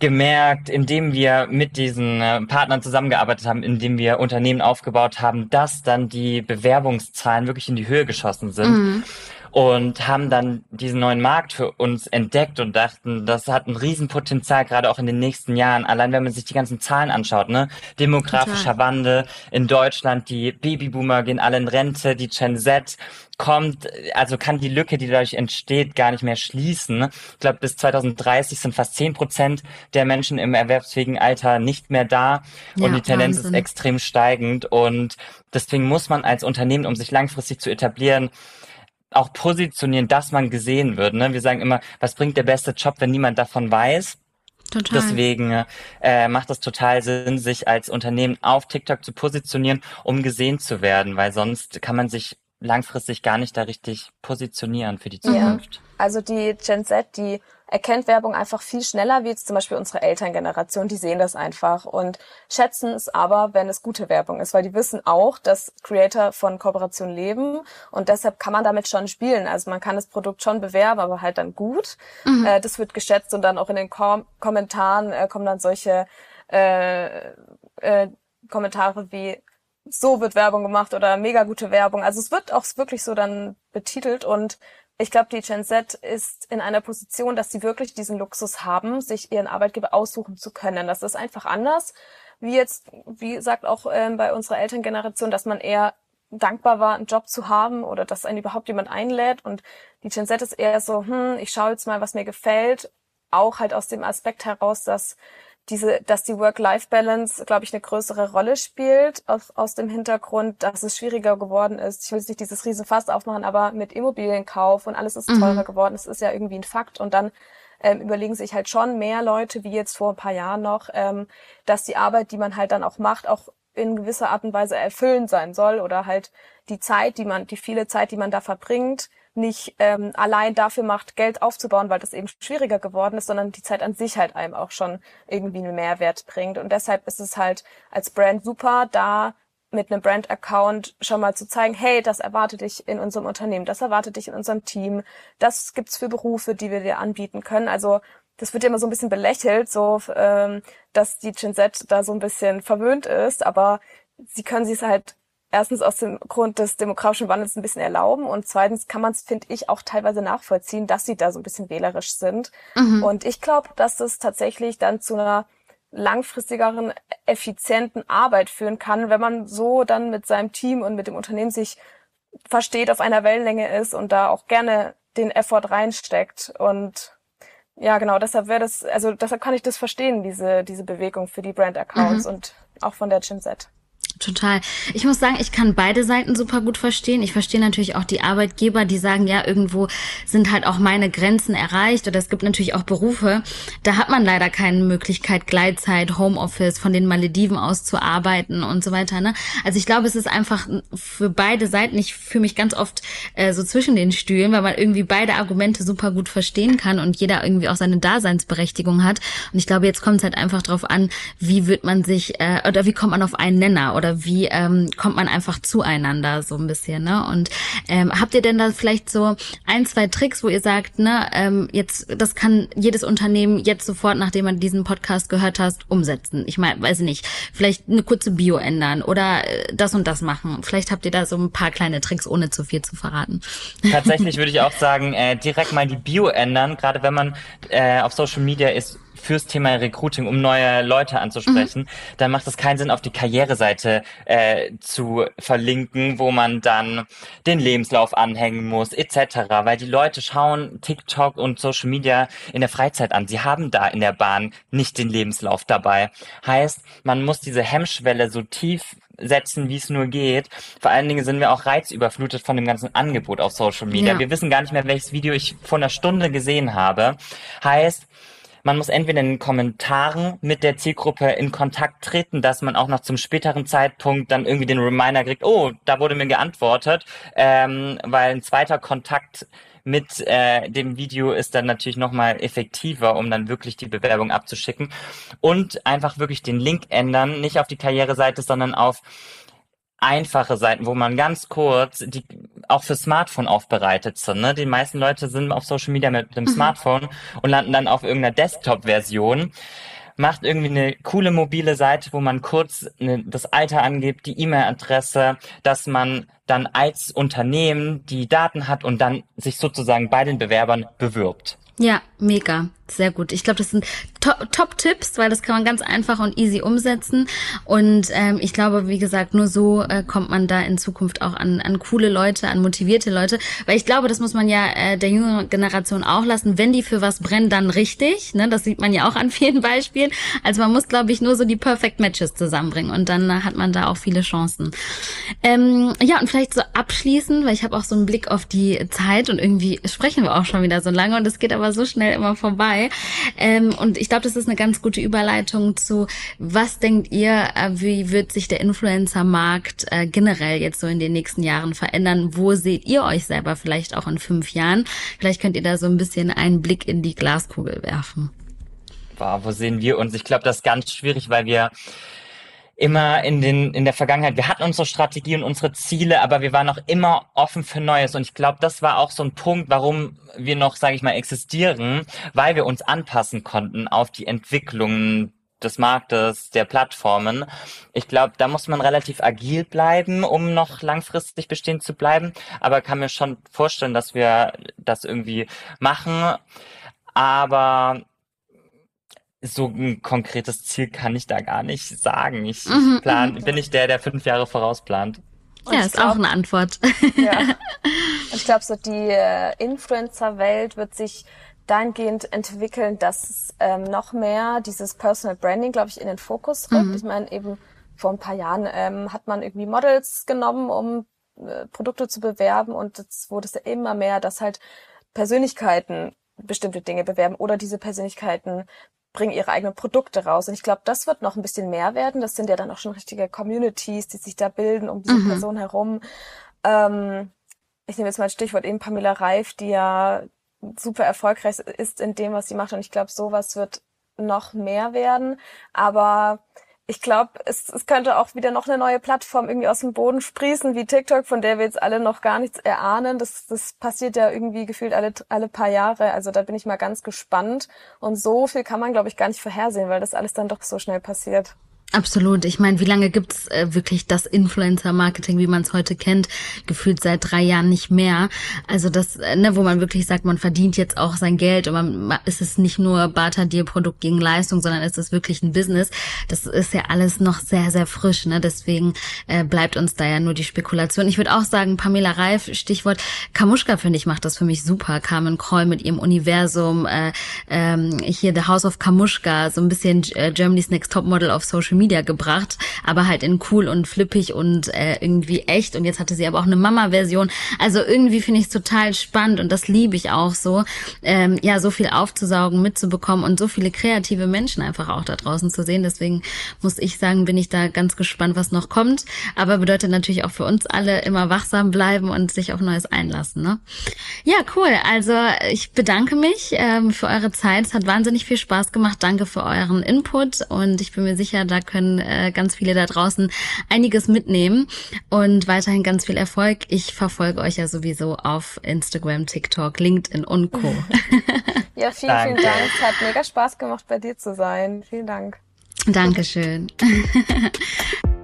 gemerkt, indem wir mit diesen äh, Partnern zusammengearbeitet haben, indem wir Unternehmen aufgebaut haben, dass dann die Bewerbungszahlen wirklich in die Höhe geschossen sind. Mhm und haben dann diesen neuen Markt für uns entdeckt und dachten, das hat ein Riesenpotenzial, gerade auch in den nächsten Jahren. Allein wenn man sich die ganzen Zahlen anschaut, ne? Demografischer Total. Wandel in Deutschland, die Babyboomer gehen alle in Rente, die Gen Z kommt, also kann die Lücke, die dadurch entsteht, gar nicht mehr schließen. Ich glaube, bis 2030 sind fast zehn Prozent der Menschen im erwerbsfähigen Alter nicht mehr da ja, und die Tendenz Wahnsinn. ist extrem steigend und deswegen muss man als Unternehmen, um sich langfristig zu etablieren, auch positionieren, dass man gesehen wird. Ne? Wir sagen immer, was bringt der beste Job, wenn niemand davon weiß? Total. Deswegen äh, macht es total Sinn, sich als Unternehmen auf TikTok zu positionieren, um gesehen zu werden, weil sonst kann man sich langfristig gar nicht da richtig positionieren für die Zukunft. Ja. Also die Gen Z, die erkennt Werbung einfach viel schneller, wie jetzt zum Beispiel unsere Elterngeneration, die sehen das einfach und schätzen es aber, wenn es gute Werbung ist, weil die wissen auch, dass Creator von Kooperation leben und deshalb kann man damit schon spielen. Also man kann das Produkt schon bewerben, aber halt dann gut. Mhm. Äh, das wird geschätzt und dann auch in den Kom Kommentaren äh, kommen dann solche äh, äh, Kommentare wie so wird Werbung gemacht oder mega gute Werbung. Also es wird auch wirklich so dann betitelt und ich glaube, die Gen Z ist in einer Position, dass sie wirklich diesen Luxus haben, sich ihren Arbeitgeber aussuchen zu können. Das ist einfach anders, wie jetzt, wie gesagt, auch ähm, bei unserer Elterngeneration, dass man eher dankbar war, einen Job zu haben oder dass einen überhaupt jemand einlädt. Und die Gen Z ist eher so, hm, ich schaue jetzt mal, was mir gefällt. Auch halt aus dem Aspekt heraus, dass diese, dass die Work-Life-Balance, glaube ich, eine größere Rolle spielt, aus, aus dem Hintergrund, dass es schwieriger geworden ist. Ich will jetzt nicht dieses Riesenfass aufmachen, aber mit Immobilienkauf und alles ist mhm. teurer geworden. Es ist ja irgendwie ein Fakt. Und dann ähm, überlegen sich halt schon mehr Leute, wie jetzt vor ein paar Jahren noch, ähm, dass die Arbeit, die man halt dann auch macht, auch in gewisser Art und Weise erfüllend sein soll oder halt die Zeit, die man, die viele Zeit, die man da verbringt, nicht ähm, allein dafür macht, Geld aufzubauen, weil das eben schwieriger geworden ist, sondern die Zeit an sich halt einem auch schon irgendwie einen Mehrwert bringt. Und deshalb ist es halt als Brand super, da mit einem Brand-Account schon mal zu zeigen, hey, das erwartet dich in unserem Unternehmen, das erwartet dich in unserem Team, das gibt's für Berufe, die wir dir anbieten können. Also das wird ja immer so ein bisschen belächelt, so ähm, dass die Gen Z da so ein bisschen verwöhnt ist, aber sie können sich halt erstens aus dem Grund des demografischen Wandels ein bisschen erlauben und zweitens kann man es, finde ich, auch teilweise nachvollziehen, dass sie da so ein bisschen wählerisch sind. Mhm. Und ich glaube, dass das tatsächlich dann zu einer langfristigeren, effizienten Arbeit führen kann, wenn man so dann mit seinem Team und mit dem Unternehmen sich versteht, auf einer Wellenlänge ist und da auch gerne den Effort reinsteckt. Und ja, genau, deshalb wäre das, also deshalb kann ich das verstehen, diese, diese Bewegung für die Brand-Accounts mhm. und auch von der Gen Z. Total. Ich muss sagen, ich kann beide Seiten super gut verstehen. Ich verstehe natürlich auch die Arbeitgeber, die sagen, ja, irgendwo sind halt auch meine Grenzen erreicht. Oder es gibt natürlich auch Berufe, da hat man leider keine Möglichkeit, Gleitzeit, Homeoffice von den Malediven aus zu arbeiten und so weiter. Ne? Also ich glaube, es ist einfach für beide Seiten, ich fühle mich ganz oft äh, so zwischen den Stühlen, weil man irgendwie beide Argumente super gut verstehen kann und jeder irgendwie auch seine Daseinsberechtigung hat. Und ich glaube, jetzt kommt es halt einfach drauf an, wie wird man sich äh, oder wie kommt man auf einen Nenner oder oder wie ähm, kommt man einfach zueinander so ein bisschen, ne? Und ähm, habt ihr denn da vielleicht so ein, zwei Tricks, wo ihr sagt, ne, ähm, jetzt, das kann jedes Unternehmen jetzt sofort, nachdem man diesen Podcast gehört hast, umsetzen? Ich meine, weiß nicht, vielleicht eine kurze Bio ändern oder äh, das und das machen. Vielleicht habt ihr da so ein paar kleine Tricks, ohne zu viel zu verraten. Tatsächlich würde ich auch sagen, äh, direkt mal die Bio ändern, gerade wenn man äh, auf Social Media ist fürs Thema Recruiting, um neue Leute anzusprechen, mhm. dann macht es keinen Sinn, auf die Karriereseite äh, zu verlinken, wo man dann den Lebenslauf anhängen muss, etc. Weil die Leute schauen TikTok und Social Media in der Freizeit an. Sie haben da in der Bahn nicht den Lebenslauf dabei. Heißt, man muss diese Hemmschwelle so tief setzen, wie es nur geht. Vor allen Dingen sind wir auch reizüberflutet von dem ganzen Angebot auf Social Media. Ja. Wir wissen gar nicht mehr, welches Video ich vor einer Stunde gesehen habe. Heißt, man muss entweder in den Kommentaren mit der Zielgruppe in Kontakt treten, dass man auch noch zum späteren Zeitpunkt dann irgendwie den Reminder kriegt, oh, da wurde mir geantwortet, ähm, weil ein zweiter Kontakt mit äh, dem Video ist dann natürlich nochmal effektiver, um dann wirklich die Bewerbung abzuschicken. Und einfach wirklich den Link ändern, nicht auf die Karriereseite, sondern auf einfache Seiten, wo man ganz kurz, die auch für Smartphone aufbereitet sind. Ne? Die meisten Leute sind auf Social Media mit dem mhm. Smartphone und landen dann auf irgendeiner Desktop-Version. Macht irgendwie eine coole mobile Seite, wo man kurz eine, das Alter angibt, die E-Mail-Adresse, dass man dann als Unternehmen die Daten hat und dann sich sozusagen bei den Bewerbern bewirbt. Ja, mega. Sehr gut. Ich glaube, das sind Top-Tipps, weil das kann man ganz einfach und easy umsetzen. Und ähm, ich glaube, wie gesagt, nur so äh, kommt man da in Zukunft auch an, an coole Leute, an motivierte Leute. Weil ich glaube, das muss man ja äh, der jüngeren Generation auch lassen. Wenn die für was brennen, dann richtig. Ne? Das sieht man ja auch an vielen Beispielen. Also man muss, glaube ich, nur so die Perfect Matches zusammenbringen und dann äh, hat man da auch viele Chancen. Ähm, ja, und vielleicht so abschließend, weil ich habe auch so einen Blick auf die Zeit und irgendwie sprechen wir auch schon wieder so lange und es geht aber so schnell immer vorbei. Ähm, und ich glaube, das ist eine ganz gute Überleitung zu, was denkt ihr, äh, wie wird sich der Influencer-Markt äh, generell jetzt so in den nächsten Jahren verändern? Wo seht ihr euch selber vielleicht auch in fünf Jahren? Vielleicht könnt ihr da so ein bisschen einen Blick in die Glaskugel werfen. Wow, wo sehen wir uns? Ich glaube, das ist ganz schwierig, weil wir immer in den in der Vergangenheit. Wir hatten unsere Strategie und unsere Ziele, aber wir waren auch immer offen für Neues. Und ich glaube, das war auch so ein Punkt, warum wir noch, sage ich mal, existieren, weil wir uns anpassen konnten auf die Entwicklungen des Marktes, der Plattformen. Ich glaube, da muss man relativ agil bleiben, um noch langfristig bestehen zu bleiben. Aber kann mir schon vorstellen, dass wir das irgendwie machen. Aber so ein konkretes Ziel kann ich da gar nicht sagen. Ich, mhm, ich plan, mhm. bin ich der, der fünf Jahre vorausplant. Und ja, ist glaub, auch eine Antwort. Ja. Ich glaube, so die äh, Influencer-Welt wird sich dahingehend entwickeln, dass ähm, noch mehr dieses Personal Branding, glaube ich, in den Fokus rückt. Mhm. Ich meine, eben vor ein paar Jahren ähm, hat man irgendwie Models genommen, um äh, Produkte zu bewerben und jetzt wurde es ja immer mehr, dass halt Persönlichkeiten bestimmte Dinge bewerben oder diese Persönlichkeiten bringen ihre eigenen Produkte raus. Und ich glaube, das wird noch ein bisschen mehr werden. Das sind ja dann auch schon richtige Communities, die sich da bilden um diese mhm. Person herum. Ähm, ich nehme jetzt mal ein Stichwort eben Pamela Reif, die ja super erfolgreich ist in dem, was sie macht. Und ich glaube, sowas wird noch mehr werden. Aber ich glaube, es, es könnte auch wieder noch eine neue Plattform irgendwie aus dem Boden sprießen, wie TikTok, von der wir jetzt alle noch gar nichts erahnen. Das, das passiert ja irgendwie gefühlt alle, alle paar Jahre. Also da bin ich mal ganz gespannt. Und so viel kann man, glaube ich, gar nicht vorhersehen, weil das alles dann doch so schnell passiert. Absolut. Ich meine, wie lange gibt's äh, wirklich das Influencer-Marketing, wie man es heute kennt? Gefühlt seit drei Jahren nicht mehr. Also das, äh, ne, wo man wirklich sagt, man verdient jetzt auch sein Geld und man ist es nicht nur Barter Deal Produkt gegen Leistung, sondern ist es wirklich ein Business. Das ist ja alles noch sehr, sehr frisch. Ne? Deswegen äh, bleibt uns da ja nur die Spekulation. Ich würde auch sagen, Pamela Reif, Stichwort Kamuschka, finde ich, macht das für mich super. Carmen Kroll mit ihrem Universum, äh, ähm, hier The House of Kamuschka, so ein bisschen äh, Germany's Next Top Model auf Social Media gebracht, aber halt in cool und flippig und äh, irgendwie echt. Und jetzt hatte sie aber auch eine Mama-Version. Also irgendwie finde ich es total spannend und das liebe ich auch so, ähm, ja, so viel aufzusaugen, mitzubekommen und so viele kreative Menschen einfach auch da draußen zu sehen. Deswegen muss ich sagen, bin ich da ganz gespannt, was noch kommt. Aber bedeutet natürlich auch für uns alle immer wachsam bleiben und sich auf Neues einlassen. Ne? Ja, cool. Also ich bedanke mich ähm, für eure Zeit. Es hat wahnsinnig viel Spaß gemacht. Danke für euren Input und ich bin mir sicher, da können äh, ganz viele da draußen einiges mitnehmen und weiterhin ganz viel Erfolg. Ich verfolge euch ja sowieso auf Instagram, TikTok, LinkedIn und Co. ja, vielen, Danke. vielen Dank. Es hat mega Spaß gemacht, bei dir zu sein. Vielen Dank. Dankeschön.